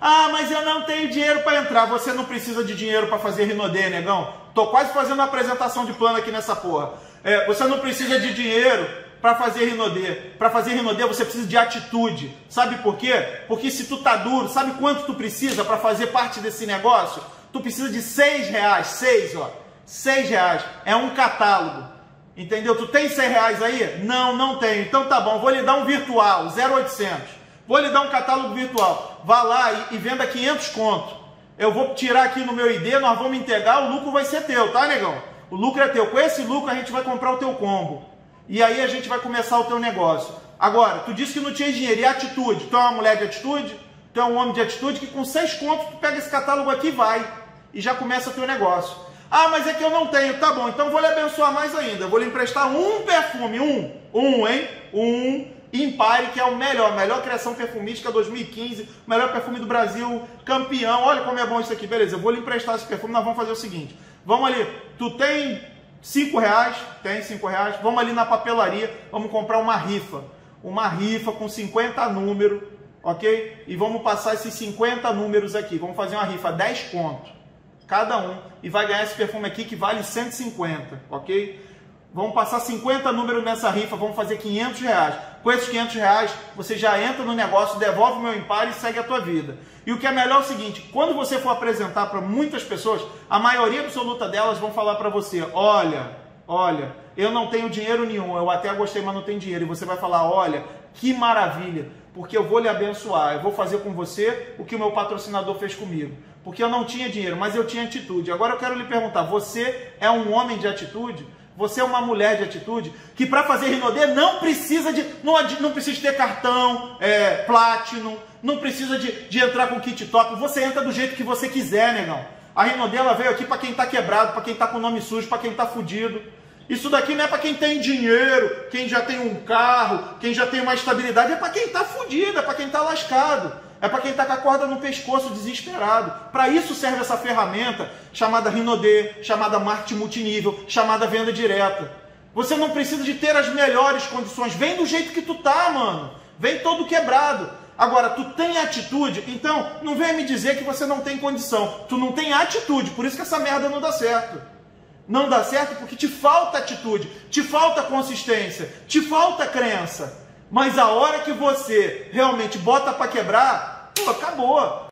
Ah, mas eu não tenho dinheiro para entrar. Você não precisa de dinheiro para fazer Rinodê, negão. Tô quase fazendo uma apresentação de plano aqui nessa porra. É, você não precisa de dinheiro para fazer Rinodê. Para fazer Rinodê você precisa de atitude. Sabe por quê? Porque se tu tá duro, sabe quanto tu precisa para fazer parte desse negócio? Tu precisa de seis reais, seis, ó, seis reais. É um catálogo, entendeu? Tu tem seis reais aí? Não, não tenho. Então tá bom, vou lhe dar um virtual, 0800. Vou lhe dar um catálogo virtual. Vá lá e, e venda 500 conto. Eu vou tirar aqui no meu ID, nós vamos integrar, o lucro vai ser teu, tá, negão? O lucro é teu. Com esse lucro a gente vai comprar o teu combo. E aí a gente vai começar o teu negócio. Agora, tu disse que não tinha dinheiro. E atitude? Tu é uma mulher de atitude? Tu é um homem de atitude que com seis contos tu pega esse catálogo aqui e vai. E já começa o teu negócio. Ah, mas é que eu não tenho. Tá bom, então vou lhe abençoar mais ainda. Vou lhe emprestar um perfume. Um. Um, hein? Um Impare, que é o melhor, melhor criação perfumística 2015, melhor perfume do Brasil, campeão. Olha como é bom isso aqui, beleza. Eu vou lhe emprestar esse perfume, nós vamos fazer o seguinte. Vamos ali, tu tem 5 reais? Tem 5 reais. Vamos ali na papelaria, vamos comprar uma rifa. Uma rifa com 50 números, ok? E vamos passar esses 50 números aqui. Vamos fazer uma rifa, 10 contos cada um. E vai ganhar esse perfume aqui que vale 150, ok? Vamos passar 50 números nessa rifa, vamos fazer 500 reais. Com esses 500 reais, você já entra no negócio, devolve o meu impar e segue a tua vida. E o que é melhor é o seguinte, quando você for apresentar para muitas pessoas, a maioria absoluta delas vão falar para você, olha, olha, eu não tenho dinheiro nenhum, eu até gostei, mas não tenho dinheiro. E você vai falar, olha, que maravilha, porque eu vou lhe abençoar, eu vou fazer com você o que o meu patrocinador fez comigo. Porque eu não tinha dinheiro, mas eu tinha atitude. Agora eu quero lhe perguntar, você é um homem de atitude? Você é uma mulher de atitude que para fazer Rinodê não precisa de não, não precisa ter cartão, é, Platinum, não precisa de, de entrar com kit top. Você entra do jeito que você quiser, negão. A Rinodê ela veio aqui para quem está quebrado, para quem está com nome sujo, para quem está fudido. Isso daqui não é para quem tem dinheiro, quem já tem um carro, quem já tem uma estabilidade, é para quem está fudido, é para quem está lascado. É para quem está com a corda no pescoço, desesperado. Para isso serve essa ferramenta chamada Rinodê, chamada marketing multinível, chamada venda direta. Você não precisa de ter as melhores condições. Vem do jeito que tu tá, mano. Vem todo quebrado. Agora, tu tem atitude, então não vem me dizer que você não tem condição. Tu não tem atitude, por isso que essa merda não dá certo. Não dá certo porque te falta atitude, te falta consistência, te falta crença. Mas a hora que você realmente bota para quebrar, pô, acabou.